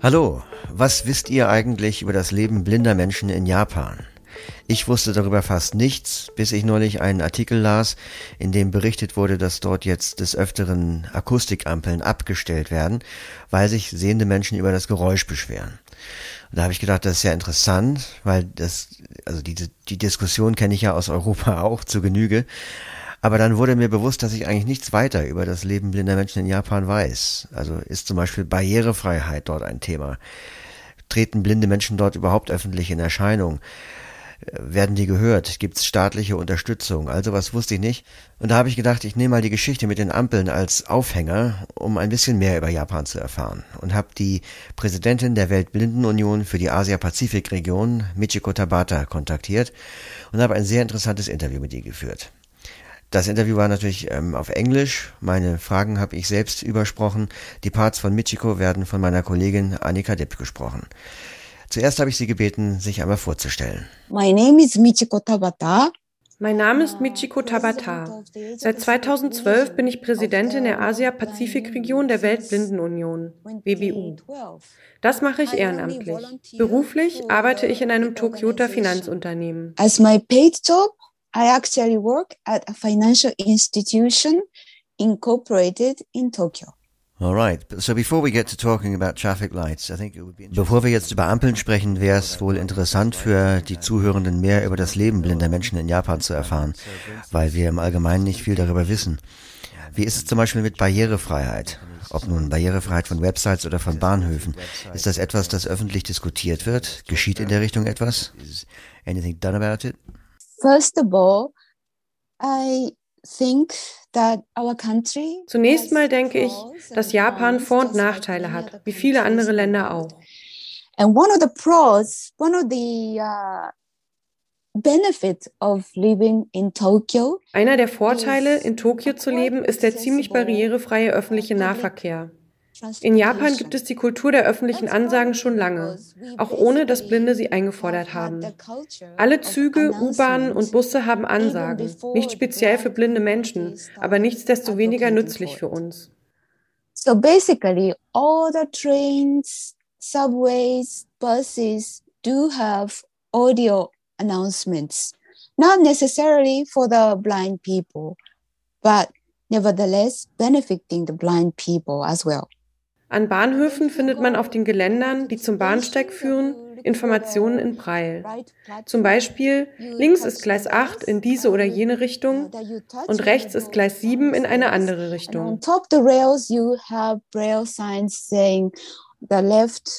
Hallo, was wisst ihr eigentlich über das Leben blinder Menschen in Japan? Ich wusste darüber fast nichts, bis ich neulich einen Artikel las, in dem berichtet wurde, dass dort jetzt des Öfteren Akustikampeln abgestellt werden, weil sich sehende Menschen über das Geräusch beschweren. Und da habe ich gedacht, das ist ja interessant, weil das, also die, die Diskussion kenne ich ja aus Europa auch zu Genüge. Aber dann wurde mir bewusst, dass ich eigentlich nichts weiter über das Leben blinder Menschen in Japan weiß. Also ist zum Beispiel Barrierefreiheit dort ein Thema. Treten blinde Menschen dort überhaupt öffentlich in Erscheinung? Werden die gehört? Gibt es staatliche Unterstützung? Also was wusste ich nicht. Und da habe ich gedacht, ich nehme mal die Geschichte mit den Ampeln als Aufhänger, um ein bisschen mehr über Japan zu erfahren. Und habe die Präsidentin der Weltblindenunion für die Asia-Pazifik-Region, Michiko Tabata, kontaktiert und habe ein sehr interessantes Interview mit ihr geführt. Das Interview war natürlich ähm, auf Englisch. Meine Fragen habe ich selbst übersprochen. Die Parts von Michiko werden von meiner Kollegin Annika Depp gesprochen. Zuerst habe ich sie gebeten, sich einmal vorzustellen. My name is Michiko Tabata. Mein Name ist Michiko Tabata. Seit 2012 bin ich Präsidentin der Asia-Pazifik-Region der Weltblindenunion, WBU. Das mache ich ehrenamtlich. Beruflich arbeite ich in einem Tokyota Finanzunternehmen. As my paid job, I actually work at a financial institution incorporated in Tokyo. Alright, so before we get to talking about traffic lights, I think it would be Bevor wir jetzt über Ampeln sprechen, wäre es wohl interessant für die Zuhörenden mehr über das Leben blinder Menschen in Japan zu erfahren, weil wir im Allgemeinen nicht viel darüber wissen. Wie ist es zum Beispiel mit Barrierefreiheit? Ob nun Barrierefreiheit von Websites oder von Bahnhöfen. Ist das etwas, das öffentlich diskutiert wird? Geschieht in der Richtung etwas? Anything done about it? First of all, I think Zunächst mal denke ich, dass Japan Vor- und Nachteile hat, wie viele andere Länder auch. And one of the pros, one of the uh, benefits of living in Tokyo. Einer der Vorteile, in Tokio zu leben, ist der ziemlich barrierefreie öffentliche Nahverkehr. In Japan gibt es die Kultur der öffentlichen Ansagen schon lange, auch ohne dass Blinde sie eingefordert haben. Alle Züge, U-Bahnen und Busse haben Ansagen, nicht speziell für blinde Menschen, aber nichtsdestoweniger nützlich für uns. So basically, all the trains, subways, buses do have audio announcements, not necessarily for the blind people, but nevertheless benefiting the blind people as well. An Bahnhöfen findet man auf den Geländern, die zum Bahnsteig führen, Informationen in Braille. Zum Beispiel, links ist Gleis 8 in diese oder jene Richtung und rechts ist Gleis 7 in eine andere Richtung. On top the rails you Braille signs saying the left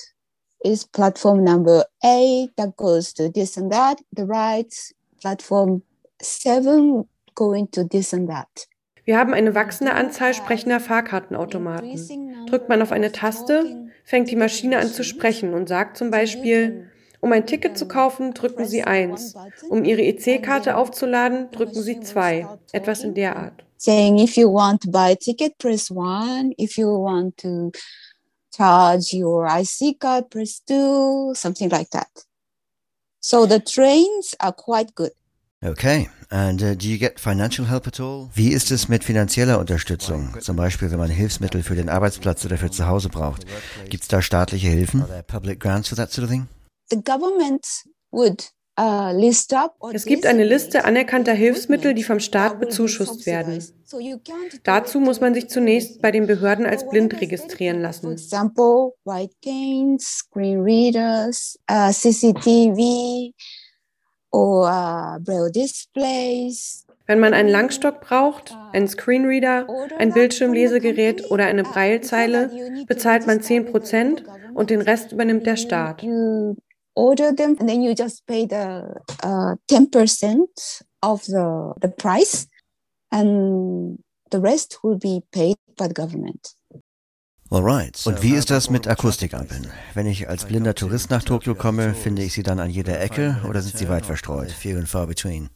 is platform number 8 that goes to this and that, the right platform 7 going to this and that. Wir haben eine wachsende Anzahl sprechender Fahrkartenautomaten. Drückt man auf eine Taste, fängt die Maschine an zu sprechen und sagt zum Beispiel, um ein Ticket zu kaufen, drücken Sie 1. Um Ihre EC-Karte aufzuladen, drücken Sie 2. Etwas in der Art. Saying if you want to buy a ticket, press 1. If you want to charge your IC card, press 2. Something like that. So the trains are quite good. Okay. And uh, do you get financial help at all? Wie ist es mit finanzieller Unterstützung? Zum Beispiel, wenn man Hilfsmittel für den Arbeitsplatz oder für zu Hause braucht. Gibt es da staatliche Hilfen? Public grants for that sort of thing? The government would uh, es gibt eine Liste anerkannter Hilfsmittel, die vom Staat bezuschusst werden. Dazu muss man sich zunächst bei den Behörden als blind registrieren lassen. Or braille displays. Wenn man einen Langstock braucht, einen Screenreader, ein Bildschirmlesegerät oder eine Braillezeile, bezahlt man 10% und den Rest übernimmt der Staat. You order them and then you just pay the uh, 10% of the, the price and the rest will be paid by the government. Alright. Und wie ist das mit Akustikampeln? Wenn ich als blinder Tourist nach Tokio komme, finde ich sie dann an jeder Ecke oder sind sie weit verstreut? Few and far between.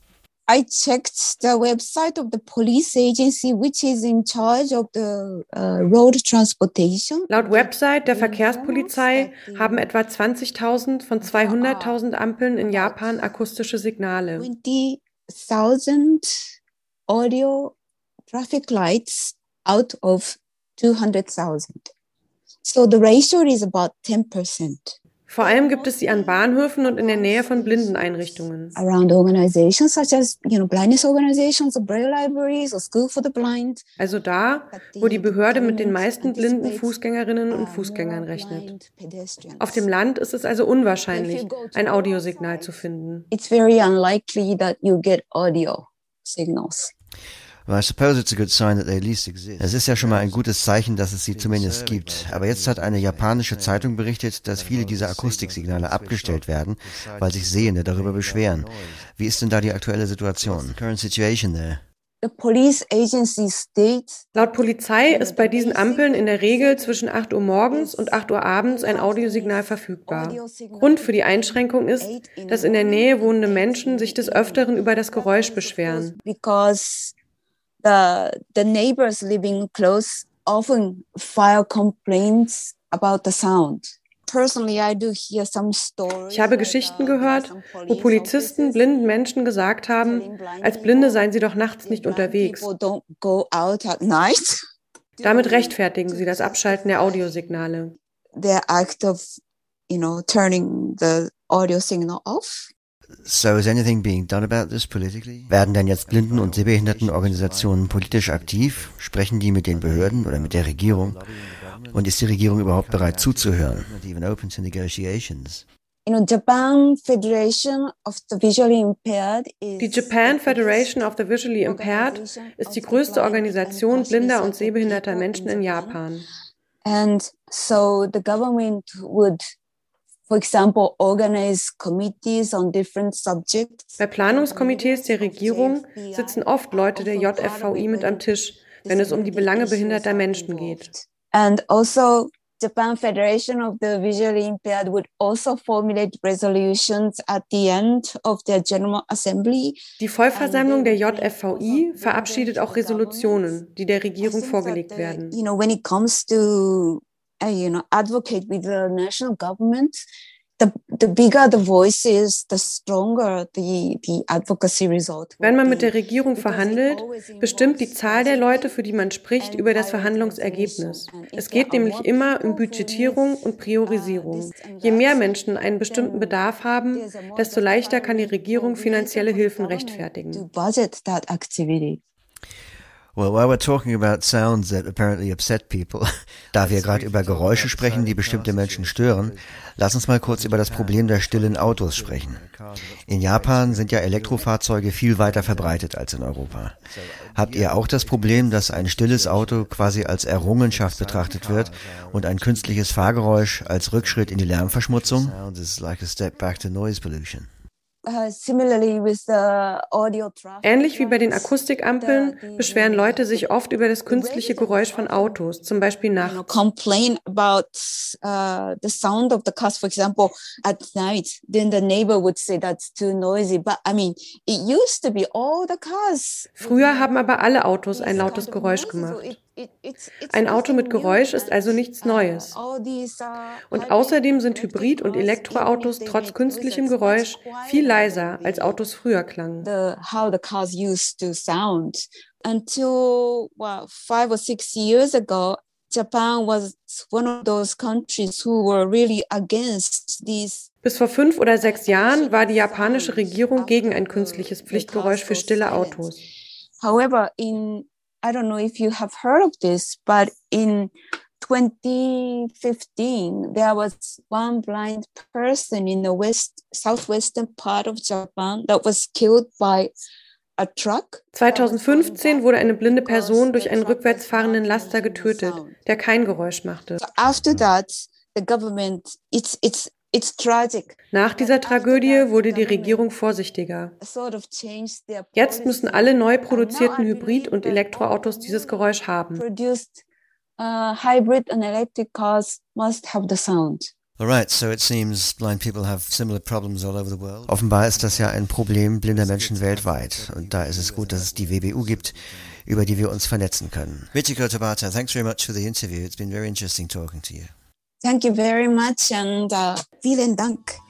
I checked the website of the police agency, which is in charge of the uh, road transportation. Laut Website der Verkehrspolizei haben etwa 20.000 von 200.000 Ampeln in Japan akustische Signale. 20.000 audio traffic lights out of 200,000. So the ratio is about 10%. Vor allem gibt es sie an Bahnhöfen und in der Nähe von Blindeneinrichtungen. Around organizations such as, you know, blindness organizations, or braille libraries, or school for the blind. Also da, wo die Behörde mit den meisten blinden Fußgängerinnen und Fußgängern rechnet. Auf dem Land ist es also unwahrscheinlich, ein Audiosignal zu finden. It's very unlikely that you get audio signals. Es ist ja schon mal ein gutes Zeichen, dass es sie zumindest gibt. Aber jetzt hat eine japanische Zeitung berichtet, dass viele dieser Akustiksignale abgestellt werden, weil sich Sehende darüber beschweren. Wie ist denn da die aktuelle Situation? Current situation there? Laut Polizei ist bei diesen Ampeln in der Regel zwischen 8 Uhr morgens und 8 Uhr abends ein Audiosignal verfügbar. Grund für die Einschränkung ist, dass in der Nähe wohnende Menschen sich des Öfteren über das Geräusch beschweren the the neighbors living close often file complaints about the sound. Ich habe Geschichten gehört, wo Polizisten blinden Menschen gesagt haben, als Blinde seien sie doch nachts nicht unterwegs. Damit rechtfertigen sie das Abschalten der Audiosignale. So is anything being done about this politically? Werden denn jetzt Blinden- und Sehbehindertenorganisationen politisch aktiv? Sprechen die mit den Behörden oder mit der Regierung? Und ist die Regierung überhaupt bereit zuzuhören? Even open to negotiations? You know, Japan Federation of the Visually Impaired die Japan Federation of the Visually Impaired ist die größte Organisation blinder und sehbehinderter Menschen in Japan. And so the government would for example, organize committees on different subjects. Bei Planungskomitees der Regierung sitzen oft Leute der JFVI mit am Tisch, wenn es um die Belange behinderter Menschen geht. And also Japan Federation of the Visually Impaired would also formulate resolutions at the end of their General Assembly. Die Vollversammlung der JFVI verabschiedet auch Resolutionen, die der Regierung vorgelegt werden. You know, when it comes to uh, you know, advocate with the national government, the, the bigger the voice is, the stronger the, the advocacy result. Wenn man mit der Regierung verhandelt, bestimmt die Zahl der Leute, für die man spricht, über das Verhandlungsergebnis. Es geht nämlich immer um Budgetierung und Priorisierung. Je mehr Menschen einen bestimmten Bedarf haben, desto leichter kann die Regierung finanzielle Hilfen rechtfertigen. Well, while we're talking about sounds that apparently upset people, da wir gerade über Geräusche sprechen, die bestimmte Menschen stören, lass uns mal kurz über das Problem der stillen Autos sprechen. In Japan sind ja Elektrofahrzeuge viel weiter verbreitet als in Europa. Habt ihr auch das Problem, dass ein stilles Auto quasi als Errungenschaft betrachtet wird und ein künstliches Fahrgeräusch als Rückschritt in die Lärmverschmutzung? Uh, Ähnlich wie bei den Akustikampeln beschweren Leute sich oft über das künstliche Geräusch von Autos, zum Beispiel nachts. Complain about uh, the sound of the cars, for example, at night. Then the neighbor would say that's too noisy. But I mean, it used to be all the cars. Früher haben aber alle Autos ein lautes Geräusch gemacht. Ein Auto mit Geräusch ist also nichts Neues. Und außerdem sind Hybrid- und Elektroautos trotz künstlichem Geräusch viel leiser, als Autos früher klangen. Until well, five or six years ago, Japan was one of those countries who were really against these bis vor fünf oder sechs Jahren war die japanische Regierung gegen ein künstliches Pflichtgeräusch für stille Autos. However, in I don't know if you have heard of this, but in 2015, there was one blind person in the west southwestern part of Japan that was killed by a truck. 2015 wurde eine blinde Person durch einen rückwärts fahrenden Laster getötet, der kein Geräusch machte. After that, the government it's it's nach dieser Tragödie wurde die Regierung vorsichtiger. Jetzt müssen alle neu produzierten Hybrid- und Elektroautos dieses Geräusch haben. Uh, hybrid and electric cars must have the sound. Alright, so it seems blind people have similar problems all over the world. Offenbar ist das ja ein Problem blinder Menschen weltweit. Und da ist es gut, dass es die WBU gibt, über die wir uns vernetzen können. Michiko Tabata, thanks very much for the interview. It's been very interesting talking to you. Thank you very much and uh, vielen Dank.